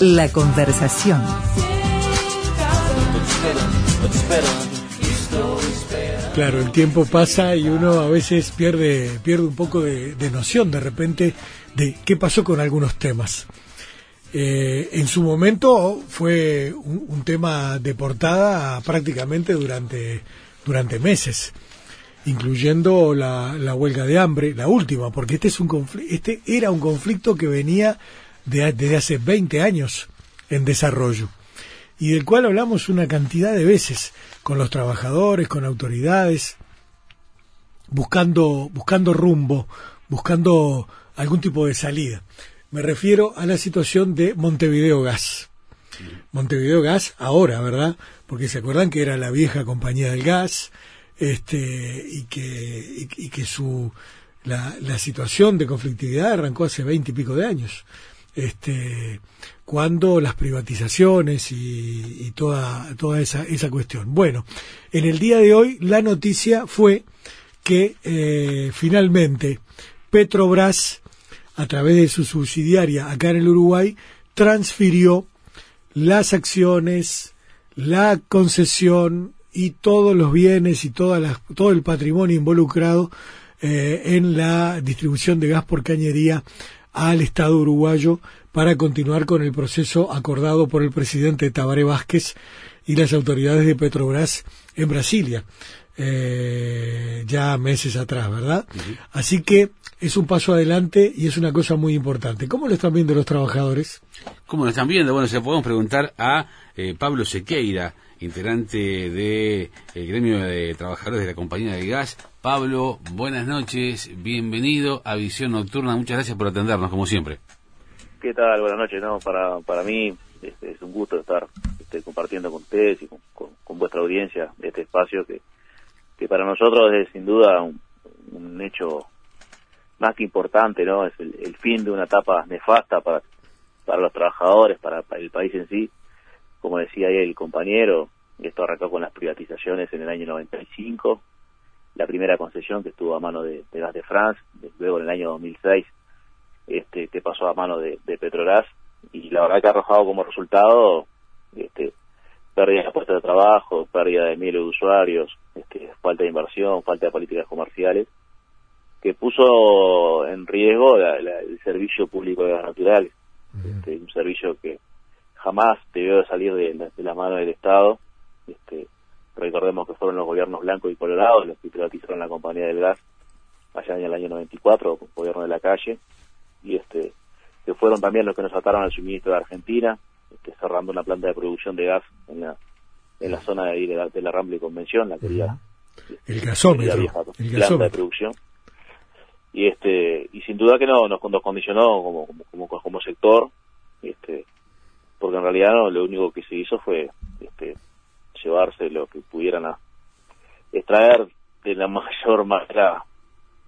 La conversación. Claro, el tiempo pasa y uno a veces pierde, pierde un poco de, noción de repente de qué pasó con algunos temas. Eh, en su momento fue un, tema de portada prácticamente durante, durante meses, incluyendo la, la, huelga de hambre, la última, porque este, es un este era un conflicto que venía de, desde hace 20 años en desarrollo y del cual hablamos una cantidad de veces con los trabajadores, con autoridades, buscando, buscando rumbo, buscando algún tipo de salida. Me refiero a la situación de Montevideo Gas. Montevideo Gas ahora, ¿verdad? Porque se acuerdan que era la vieja compañía del gas, este, y que, y, que su, la, la situación de conflictividad arrancó hace veinte y pico de años este, cuando las privatizaciones y, toda, toda esa, esa cuestión. Bueno, en el día de hoy la noticia fue que eh, finalmente Petrobras, a través de su subsidiaria acá en el Uruguay, transfirió las acciones, la concesión y todos los bienes y todas las, todo el patrimonio involucrado eh, en la distribución de gas por cañería al Estado uruguayo para continuar con el proceso acordado por el presidente Tabaré Vázquez y las autoridades de Petrobras en Brasilia, eh, ya meses atrás, ¿verdad? Así que es un paso adelante y es una cosa muy importante. ¿Cómo lo están viendo los trabajadores? ¿Cómo lo están viendo? Bueno, se podemos preguntar a eh, Pablo Sequeira, integrante del de, gremio de trabajadores de la compañía de gas. Pablo, buenas noches, bienvenido a Visión Nocturna, muchas gracias por atendernos, como siempre. ¿Qué tal? Buenas noches, no, para, para mí este, es un gusto estar este, compartiendo con ustedes y con, vuestra audiencia este espacio que, que para nosotros es sin duda un, hecho más que importante, ¿no? Es el, fin de una etapa nefasta para, para los trabajadores, para el país en sí como decía ahí el compañero, esto arrancó con las privatizaciones en el año 95, la primera concesión que estuvo a mano de, Gas de France, luego en el año 2006 este que pasó a mano de, Petrobras y la verdad que ha arrojado como resultado este pérdida de puestos de trabajo, pérdida de miles de usuarios, este, falta de inversión, falta de políticas comerciales, que puso en riesgo el servicio público de gas natural, este, un servicio que jamás debió salir de, la mano del Estado. Este, recordemos que fueron los gobiernos blancos y colorados los que privatizaron la compañía del gas allá en el año 94, gobierno de la calle, y este que fueron también los que nos ataron al suministro de Argentina, este, cerrando una planta de producción de gas en la, en la zona de, ahí de, la, Rambla y Convención, la quería el gasómetro, el planta de producción. Y este y sin duda que no nos, condicionó como, como, como sector este porque en realidad no, lo único que se hizo fue este, llevarse lo que pudieran extraer de la mayor manera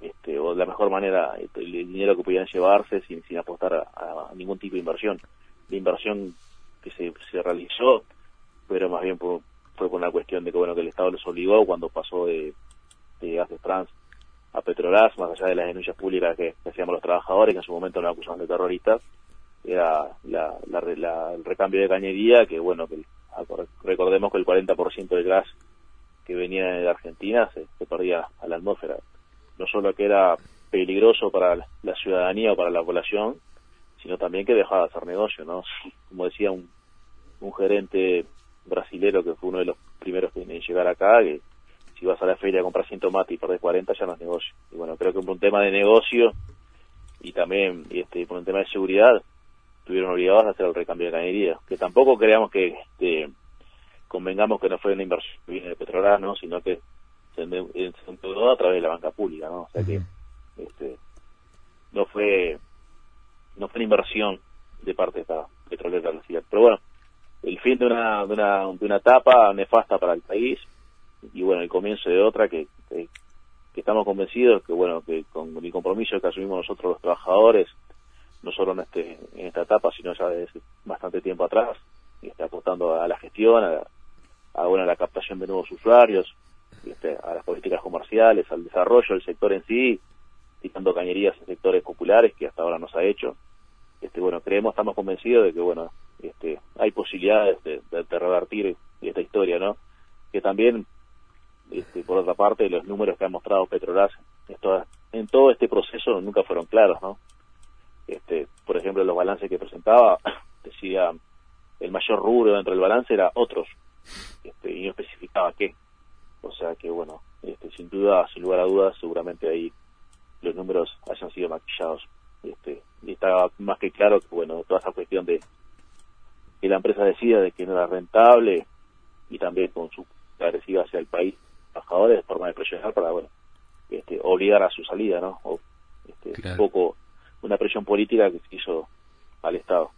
este, o de la mejor manera este, el dinero que pudieran llevarse sin, sin apostar a, ningún tipo de inversión. La inversión que se, se realizó pero más bien fue por una cuestión de que bueno que el Estado les obligó cuando pasó de, de Gas de a Petrobras, más allá de las denuncias públicas que, hacíamos los trabajadores, que en su momento nos acusaban de terroristas, era la, el recambio de cañería, que bueno, que recordemos que el 40% del gas que venía de Argentina se, perdía a la atmósfera. No solo que era peligroso para la ciudadanía o para la población, sino también que dejaba de hacer negocio, ¿no? Como decía un, un gerente brasilero que fue uno de los primeros en llegar acá, que si vas a la feria a comprar 100 tomates y perdés 40 ya no es negocio. Y bueno, creo que por un tema de negocio y también este, por un tema de seguridad, estuvieron obligados a hacer el recambio de cañería, que tampoco creamos que este, convengamos que no fue una inversión de Petrobras, ¿no? sino que se endeudó a través de la banca pública, ¿no? O sea que este, no fue no fue una inversión de parte de esta petrolera Pero bueno, el fin de una, de una, de una etapa nefasta para el país y bueno, el comienzo de otra que, que, que estamos convencidos que bueno, que con el compromiso que asumimos nosotros los trabajadores, no solo en, este, en esta etapa, sino ya desde bastante tiempo atrás, y está apostando a la gestión, a, bueno, a la captación de nuevos usuarios, este, a las políticas comerciales, al desarrollo del sector en sí, quitando cañerías en sectores populares que hasta ahora no se ha hecho. Este, bueno, creemos, estamos convencidos de que, bueno, hay posibilidades de, revertir esta historia, ¿no? Que también, este, por otra parte, los números que ha mostrado Petrobras en todo este proceso nunca fueron claros, ¿no? Este, por ejemplo, los balances que presentaba, decía, el mayor rubro dentro del balance era otros, este, y no especificaba qué. O sea que, bueno, este, sin duda, sin lugar a dudas, seguramente ahí los números hayan sido maquillados. Este, y está más que claro que, bueno, toda esa cuestión de que la empresa decida de que no era rentable y también con su agresiva hacia el país, trabajadores, de forma de presionar para, bueno, este, obligar a su salida, ¿no? O, este, Un poco una presión política que se hizo al Estado.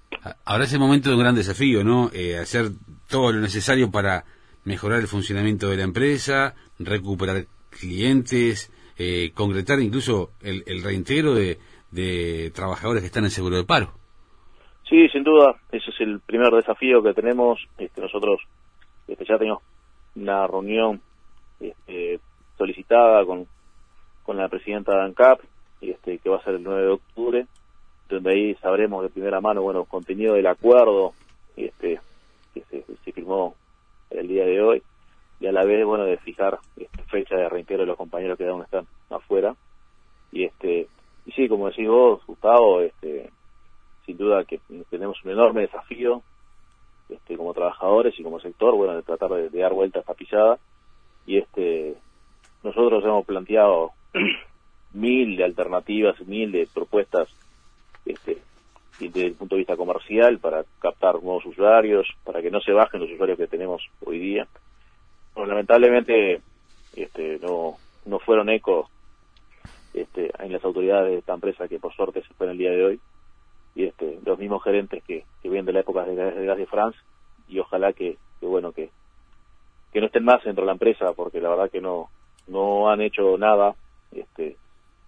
Ahora es el momento de un gran desafío, ¿no? Eh, hacer todo lo necesario para mejorar el funcionamiento de la empresa, recuperar clientes, eh, concretar incluso el, el reintegro de, de trabajadores que están en seguro de paro. Sí, sin duda, ese es el primer desafío que tenemos. Este, nosotros este, ya tenemos una reunión este, solicitada con, con la presidenta de ANCAP, este, que va a ser el 9 de octubre, donde ahí sabremos de primera mano, bueno, contenido del acuerdo este, que se, se firmó el día de hoy, y a la vez, bueno, de fijar este, fecha de reintegro de los compañeros que aún están afuera. Y este y sí, como decís vos, Gustavo, este, sin duda que tenemos un enorme desafío este, como trabajadores y como sector, bueno, de tratar de, dar vuelta a esta pisada. Y este, nosotros hemos planteado mil de alternativas, mil de propuestas este, desde el punto de vista comercial para captar nuevos usuarios, para que no se bajen los usuarios que tenemos hoy día. Pero lamentablemente este, no, no fueron ecos este, en las autoridades de esta empresa que por suerte se fue en el día de hoy y este, los mismos gerentes que, que vienen de la época de, de de France y ojalá que, bueno que, que no estén más dentro de la empresa porque la verdad que no no han hecho nada este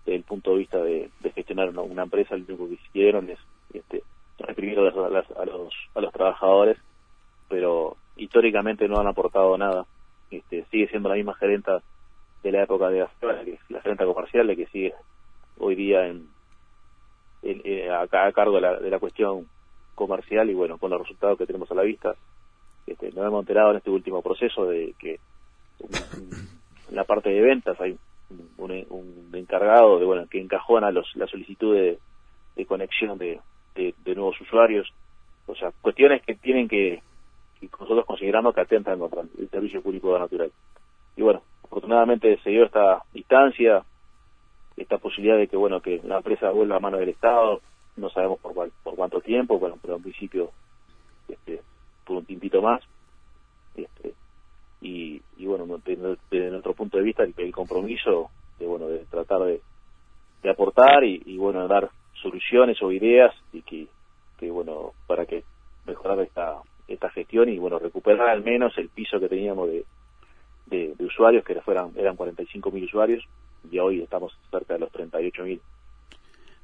desde el punto de vista de, gestionar una, empresa lo único que hicieron es este reprimir a, los, a los trabajadores pero históricamente no han aportado nada. Este sigue siendo la misma gerenta de la época de la, que la gerenta comercial, de que sigue hoy día en, eh, a, cargo de la, de la cuestión comercial y bueno, con los resultados que tenemos a la vista, este, nos hemos enterado en este último proceso de que en la parte de ventas hay un, encargado de bueno que encajona los, la solicitud de, conexión de, de, nuevos usuarios, o sea, cuestiones que tienen que, que nosotros consideramos que atentan contra el servicio público natural. Y bueno, afortunadamente se dio esta distancia, esta posibilidad de que bueno que la empresa vuelva a mano del Estado, no sabemos por, por cuánto tiempo, bueno, pero en principio este, por un tiempito más. Este, y, y bueno, desde, nuestro punto de vista el, compromiso de bueno de tratar de, de aportar y, y, bueno dar soluciones o ideas y que, que bueno para que mejorar esta esta gestión y bueno recuperar al menos el piso que teníamos de de, usuarios, que fueran, eran 45.000 usuarios, y hoy estamos cerca de los 38.000.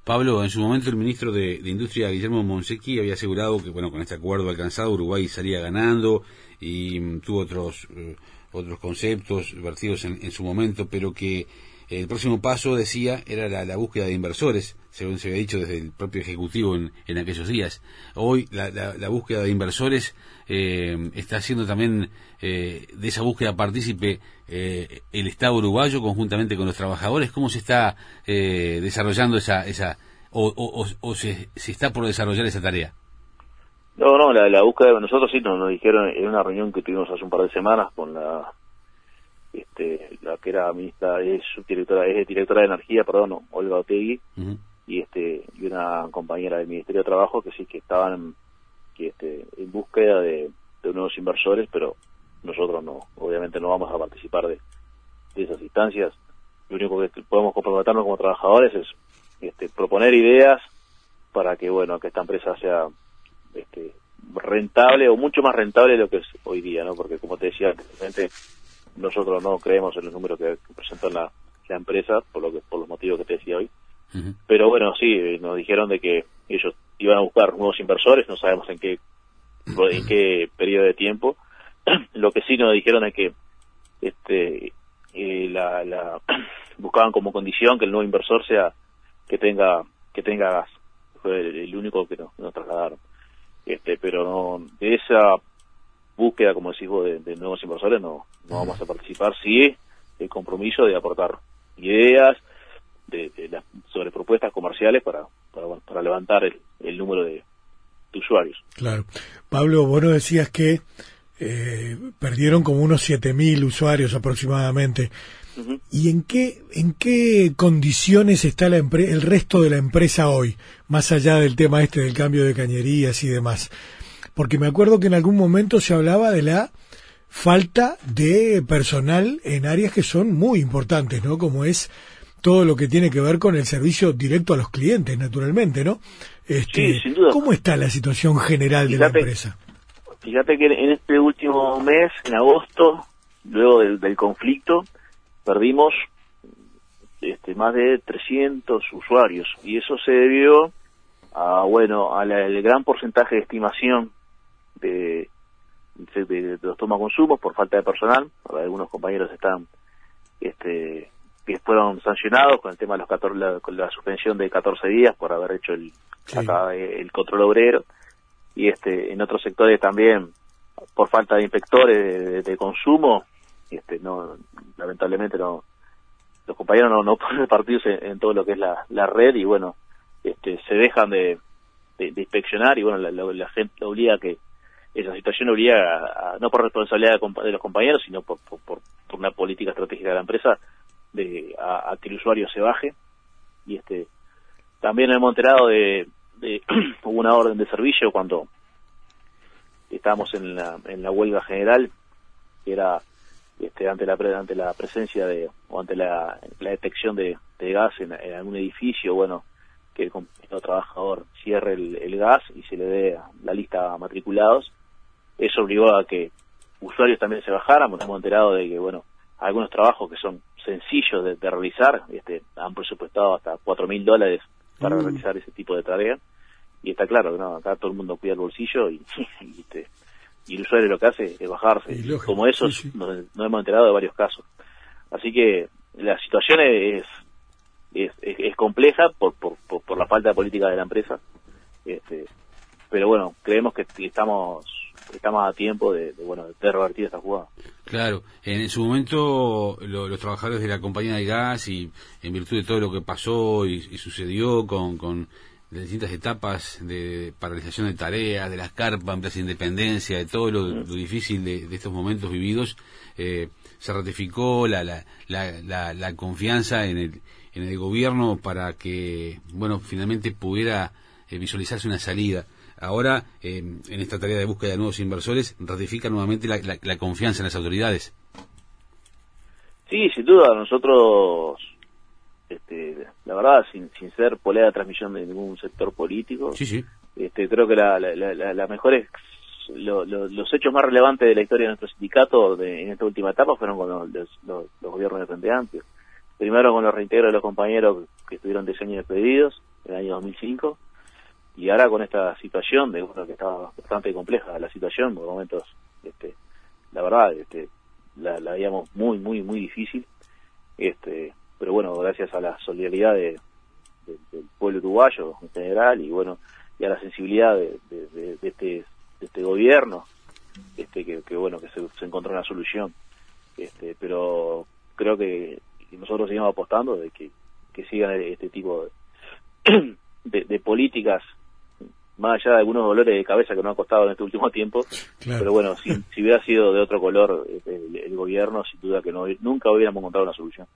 Pablo, en su momento el ministro de, Industria, Guillermo Monsequi, había asegurado que bueno con este acuerdo alcanzado Uruguay salía ganando y mm, tuvo otros, eh, otros conceptos vertidos en, en, su momento, pero que el próximo paso, decía, era la, búsqueda de inversores, según se había dicho desde el propio Ejecutivo en, aquellos días. Hoy la, búsqueda de inversores eh, está haciendo también eh, de esa búsqueda partícipe eh, el Estado uruguayo conjuntamente con los trabajadores. ¿Cómo se está desarrollando esa, esa o, o, se, está por desarrollar esa tarea? No, no, la, búsqueda nosotros sí nos, nos dijeron en una reunión que tuvimos hace un par de semanas con la este, la que era ministra, es subdirectora, es directora de energía, perdón, Olga Otegui, y este, y una compañera del Ministerio de Trabajo que sí que estaban que este, en búsqueda de, nuevos inversores, pero nosotros no, obviamente no vamos a participar de, esas instancias. Lo único que podemos comprometernos como trabajadores es este, proponer ideas para que bueno que esta empresa sea este, rentable o mucho más rentable de lo que es hoy día, ¿no? Porque como te decía anteriormente, nosotros no creemos en los números que, presentó la, empresa, por, lo que, por los motivos que te decía hoy. Pero bueno, sí, nos dijeron de que ellos iban a buscar nuevos inversores, no sabemos en qué, en qué periodo de tiempo. lo que sí nos dijeron es que este eh, la, la buscaban como condición que el nuevo inversor sea que tenga que tenga gas fue el, único que nos, trasladaron este pero no, de esa búsqueda, como decís vos, de, nuevos inversores no, no vamos a participar, sí el compromiso de aportar ideas de, sobre propuestas comerciales para, para, levantar el, número de, usuarios. Claro. Pablo, vos nos decías que eh, perdieron como unos 7.000 usuarios aproximadamente. ¿Y en qué, en qué condiciones está la el resto de la empresa hoy, más allá del tema este del cambio de cañerías y demás? Porque me acuerdo que en algún momento se hablaba de la falta de personal en áreas que son muy importantes, ¿no? Como es todo lo que tiene que ver con el servicio directo a los clientes, naturalmente, ¿no? Este, sí, sin duda. ¿Cómo está la situación general de la empresa? Fíjate que en este último mes, en agosto, luego del conflicto, perdimos este, más de 300 usuarios y eso se debió a bueno al gran porcentaje de estimación de, de, los toma consumos por falta de personal. Algunos compañeros están este que fueron sancionados con el tema de los 14, la, con la suspensión de 14 días por haber hecho el el control obrero. Y este en otros sectores también por falta de inspectores de consumo este no lamentablemente no los compañeros no, no pueden repartirse en, todo lo que es la, la red y bueno este se dejan de, de, inspeccionar y bueno la, la, gente obliga a que esa situación obliga a, no por responsabilidad de, los compañeros sino por, por, una política estratégica de la empresa de a, que el usuario se baje. Y este también hemos enterado de, de una orden de servicio cuando estábamos en la, en la huelga general que era este, ante la ante la presencia de o ante la, detección de, gas en, algún edificio bueno que el compañero trabajador cierre el, gas y se le dé la lista matriculados eso obligó a que usuarios también se bajaran nos hemos enterado de que bueno algunos trabajos que son sencillos de, realizar este han presupuestado hasta cuatro mil dólares para mm. realizar ese tipo de tareas y está claro que no acá todo el mundo cuida el bolsillo y, y este, y el usuario lo que hace es bajarse. Como eso, Nos, hemos enterado de varios casos. Así que la situación es, es, es, compleja por, por, por, la falta de política de la empresa. Este, pero bueno, creemos que estamos estamos a tiempo de, bueno de revertir esta jugada. Claro, en su momento los trabajadores de la compañía de gas y en virtud de todo lo que pasó y, y sucedió con, con de distintas etapas de paralización de tareas, de las carpas, de independencia, de todo lo, difícil de, estos momentos vividos, eh, se ratificó la, la, la, la, confianza en el, en el gobierno para que, bueno, finalmente pudiera eh, visualizarse una salida. Ahora, eh, en esta tarea de búsqueda de nuevos inversores, ratifica nuevamente la, confianza en las autoridades. Sí, sin duda, nosotros este, la verdad, sin, sin ser polea de transmisión de ningún sector político. Este, creo que la, la, la, mejor es, los hechos más relevantes de la historia de nuestro sindicato en esta última etapa fueron con los, los, gobiernos de Frente Amplio. Primero con los reintegros de los compañeros que estuvieron de años despedidos en el año 2005 y ahora con esta situación de que estaba bastante compleja la situación por momentos este la verdad este la, la veíamos muy muy muy difícil este pero bueno, gracias a la solidaridad de, del pueblo uruguayo en general y bueno, y a la sensibilidad de, este, de este gobierno, este que, bueno, que se, encontró una solución. Este, pero creo que nosotros seguimos apostando de que, que sigan este tipo de, de, políticas más allá de algunos dolores de cabeza que nos ha costado en este último tiempo, pero bueno, si, si, hubiera sido de otro color el, el, gobierno, sin duda que no, nunca hubiéramos encontrado una solución.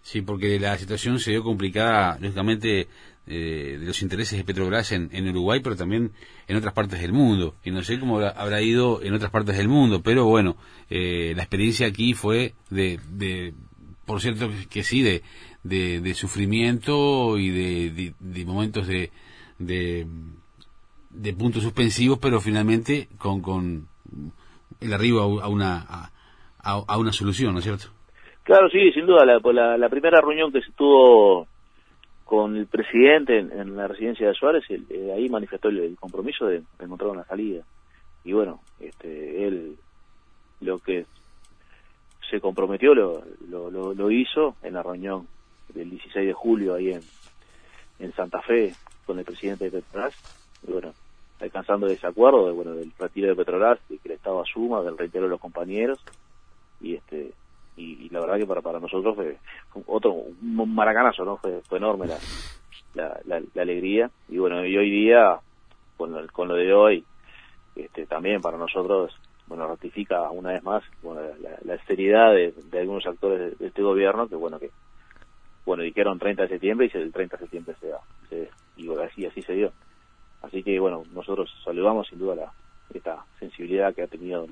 Sí, porque la situación se dio complicada, lógicamente, eh, de los intereses de Petrobras en, en, Uruguay, pero también en otras partes del mundo. Y no sé cómo habrá, ido en otras partes del mundo, pero bueno, eh, la experiencia aquí fue de, de por cierto que sí, de, de, sufrimiento y de, de momentos de, de, puntos suspensivos, pero finalmente con, con el arribo a, una, a, a una solución, ¿no es cierto? Claro, sí, sin duda. La, la, primera reunión que se tuvo con el presidente en, la residencia de Suárez, eh, ahí manifestó el, compromiso de, encontrar una salida. Y bueno, este, él lo que se comprometió lo, lo, lo, hizo en la reunión del 16 de julio ahí en, en Santa Fe con el presidente de Petrobras. Y bueno, alcanzando desacuerdo de, bueno, del retiro de Petrobras, de que el Estado asuma, del reitero de los compañeros, y este y, la verdad que para para nosotros fue, otro un maracanazo, ¿no? Fue, fue enorme la, la, alegría, y bueno, y hoy día, con lo, con lo de hoy, este también para nosotros bueno ratifica una vez más bueno, la, seriedad de, algunos actores de, este gobierno que bueno que bueno dijeron 30 de septiembre y el 30 de septiembre se da se, y así así se dio Así que bueno, nosotros saludamos sin duda la, esta sensibilidad que ha tenido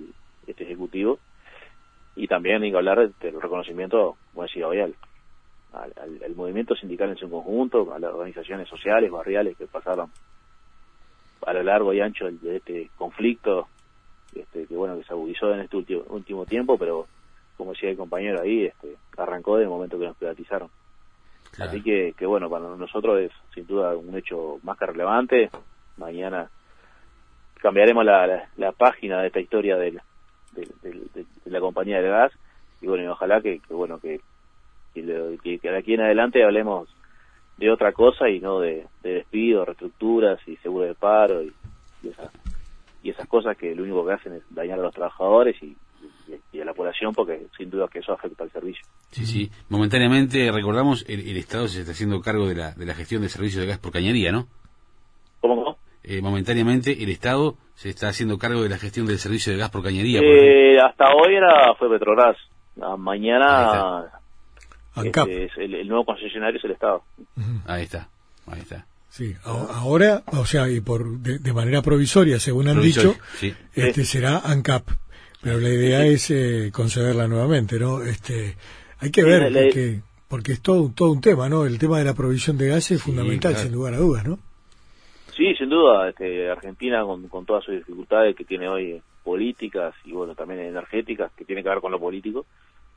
este Ejecutivo. Y también hay que hablar del reconocimiento, como decía hoy, al, al, movimiento sindical en su conjunto, a las organizaciones sociales, barriales que pasaron a lo largo y ancho de este conflicto, este, que bueno, que se agudizó en este último, último tiempo, pero como decía el compañero ahí, este, arrancó desde el momento que nos privatizaron. Así que, que bueno, para nosotros es sin duda un hecho más que relevante, mañana cambiaremos la, la, página de esta historia de, la compañía de gas y bueno y ojalá que, bueno que que, de aquí en adelante hablemos de otra cosa y no de, de despidos, reestructuras y seguro de paro y, esas, y esas cosas que lo único que hacen es dañar a los trabajadores y, y, a la población porque sin duda que eso afecta al servicio. Sí, sí. Momentáneamente, recordamos, el, el Estado se está haciendo cargo de la, de la gestión de servicios de gas por cañería, ¿no? ¿Cómo, cómo? Eh, momentáneamente el Estado se está haciendo cargo de la gestión del servicio de gas por cañería. Eh, hasta hoy era fue Petrobras. Mañana este, es el, nuevo concesionario es el Estado. Ahí está, ahí está. Sí, ahora, o sea, y por de, manera provisoria, según han dicho, este será ANCAP, pero la idea es eh, concederla nuevamente, ¿no? Este, hay que ver porque porque es todo todo un tema, ¿no? El tema de la provisión de gas es fundamental, sin lugar a dudas, ¿no? Sí, sin duda, este, Argentina con, todas sus dificultades que tiene hoy políticas y bueno también energéticas que tiene que ver con lo político,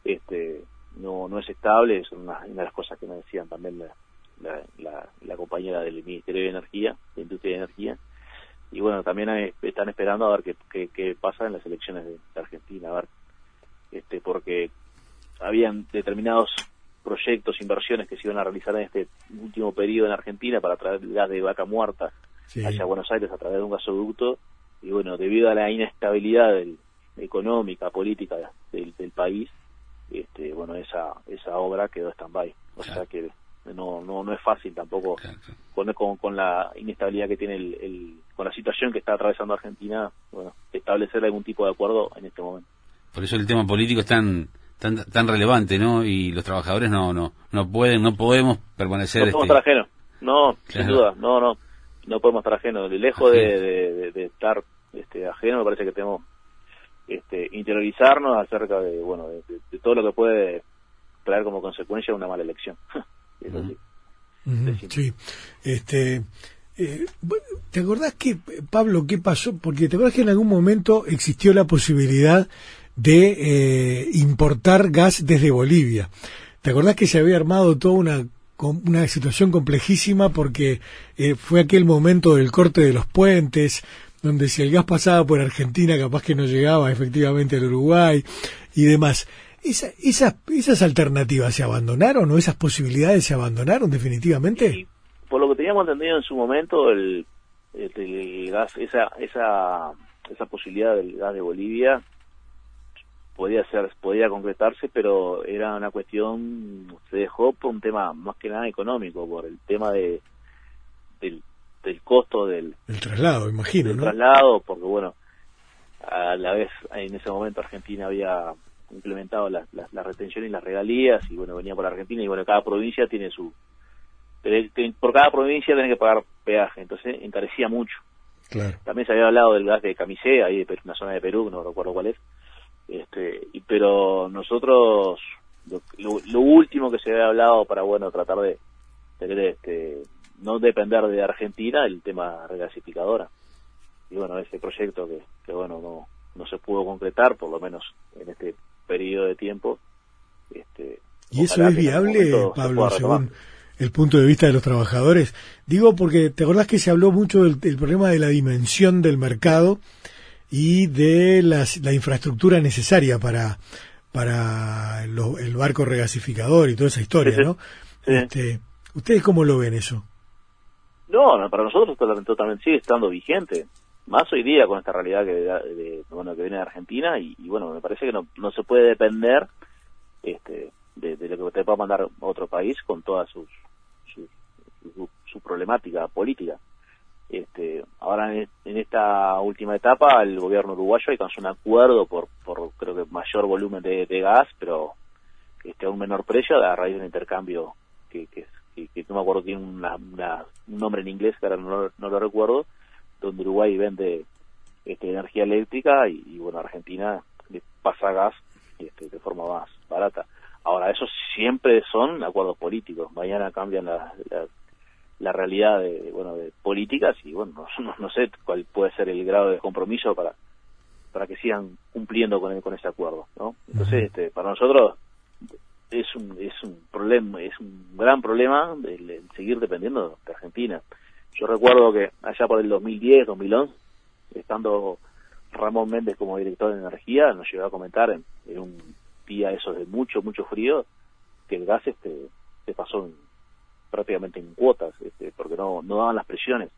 este, no no es estable, es una, de las cosas que me decían también la, la, compañera del Ministerio de Energía, de Industria de Energía, y bueno también están esperando a ver qué, qué, pasa en las elecciones de, Argentina, a ver, este, porque habían determinados proyectos, inversiones que se iban a realizar en este último periodo en Argentina para traer gas de vaca muerta hacia Buenos Aires a través de un gasoducto y bueno, debido a la inestabilidad económica, política del, país, este, bueno, esa esa obra quedó stand-by. O sea que no, no no es fácil tampoco con, con, la inestabilidad que tiene el, con la situación que está atravesando Argentina, bueno, establecer algún tipo de acuerdo en este momento. Por eso el tema político es tan tan, tan relevante, ¿no? Y los trabajadores no no no pueden, no podemos permanecer. No podemos este. No, sin duda, no, no no podemos estar ajenos. Lejos de, de, estar este, ajeno, me parece que tenemos este, interiorizarnos acerca de, bueno, de, todo lo que puede traer como consecuencia una mala elección. sí. Este, eh, ¿Te acordás que, Pablo, qué pasó? Porque te acordás que en algún momento existió la posibilidad de eh, importar gas desde Bolivia. ¿Te acordás que se había armado toda una una situación complejísima porque eh, fue aquel momento del corte de los puentes, donde si el gas pasaba por Argentina capaz que no llegaba efectivamente al Uruguay y demás. Esa, esas, ¿Esas alternativas se abandonaron o esas posibilidades se abandonaron definitivamente? por lo que teníamos entendido en su momento, el, el gas, esa, esa, esa posibilidad del gas de Bolivia podía ser podía concretarse pero era una cuestión se dejó por un tema más que nada económico por el tema de del, del costo del el traslado imagino del traslado porque bueno a la vez en ese momento Argentina había implementado las la, retenciones y las regalías y bueno venía por Argentina y bueno cada provincia tiene su por cada provincia tiene que pagar peaje entonces encarecía mucho claro. también se había hablado del gas de Camisea ahí de una zona de Perú no recuerdo cuál es este, y, pero nosotros, lo, último que se había hablado para, bueno, tratar de tener este, no depender de Argentina, el tema regasificadora. Y bueno, ese proyecto que, que bueno, no, no se pudo concretar, por lo menos en este periodo de tiempo. Este, ¿Y eso es viable, Pablo, según el punto de vista de los trabajadores? Digo porque te acordás que se habló mucho del, del problema de la dimensión del mercado y de las, la infraestructura necesaria para, para el barco regasificador y toda esa historia, ¿no? Este, ¿Ustedes cómo lo ven eso? No, para nosotros totalmente sigue estando vigente. Más hoy día con esta realidad que, de, bueno, que viene de Argentina y, bueno, me parece que no, no se puede depender este, de, lo que te pueda mandar otro país con toda sus, su, su, problemática política. Este, ahora en, esta última etapa el gobierno uruguayo alcanzó un acuerdo por, por creo que mayor volumen de, gas, pero este, a un menor precio a raíz de un intercambio que, que, que, no me acuerdo tiene una, un nombre en inglés que ahora no, no lo recuerdo, donde Uruguay vende este, energía eléctrica y, bueno Argentina le pasa gas este, de forma más barata. Ahora, eso siempre son acuerdos políticos. Mañana cambian la, la, realidad de, bueno, de políticas y, bueno, no, no, sé cuál puede ser el grado de compromiso para para que sigan cumpliendo con, con ese acuerdo, ¿no? Entonces, este, para nosotros es un, es un problema, es un gran problema el, seguir dependiendo de Argentina. Yo recuerdo que allá por el 2010, 2011, estando Ramón Méndez como director de energía, nos llegó a comentar en, en un día esos de mucho, mucho frío, que el gas este se pasó prácticamente en cuotas, este, porque no, no daban las presiones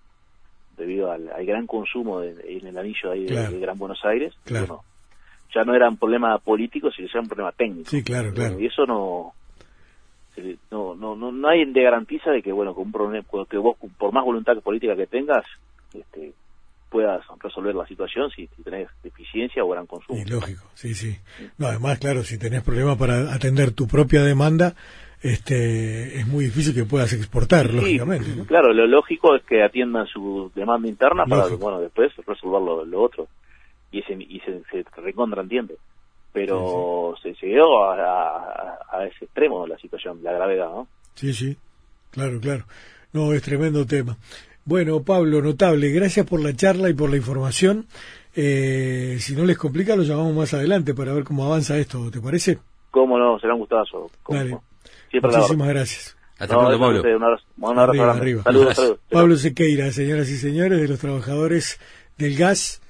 debido al, gran consumo en el anillo ahí de, Gran Buenos Aires. ya no era un problema político, sino era un problema técnico. Sí, claro, claro. Y eso no, no, no, no, nadie te garantiza de que, bueno, con un problema, que vos, por más voluntad política que tengas, este, puedas resolver la situación si, tenés deficiencia o gran consumo. Y lógico, sí, sí. No, además, claro, si tenés problemas para atender tu propia demanda, este, es muy difícil que puedas exportar, lógicamente. Claro, lo lógico es que atiendan su demanda interna para, bueno, después resolver lo, otro. Y, ese, y se, se recontra entiende. Pero se llegó a, a, ese extremo la situación, la gravedad, ¿no? Sí, sí, claro, claro. No, es tremendo tema. Bueno, Pablo, notable. Gracias por la charla y por la información. Eh, si no les complica, lo llamamos más adelante para ver cómo avanza esto. ¿Te parece? Cómo no, será un gustazo. Dale. Muchísimas gracias. Hasta pronto, Pablo. Un abrazo, arriba, Saludos, saludos. Pablo Sequeira, señoras y señores, de los trabajadores del gas.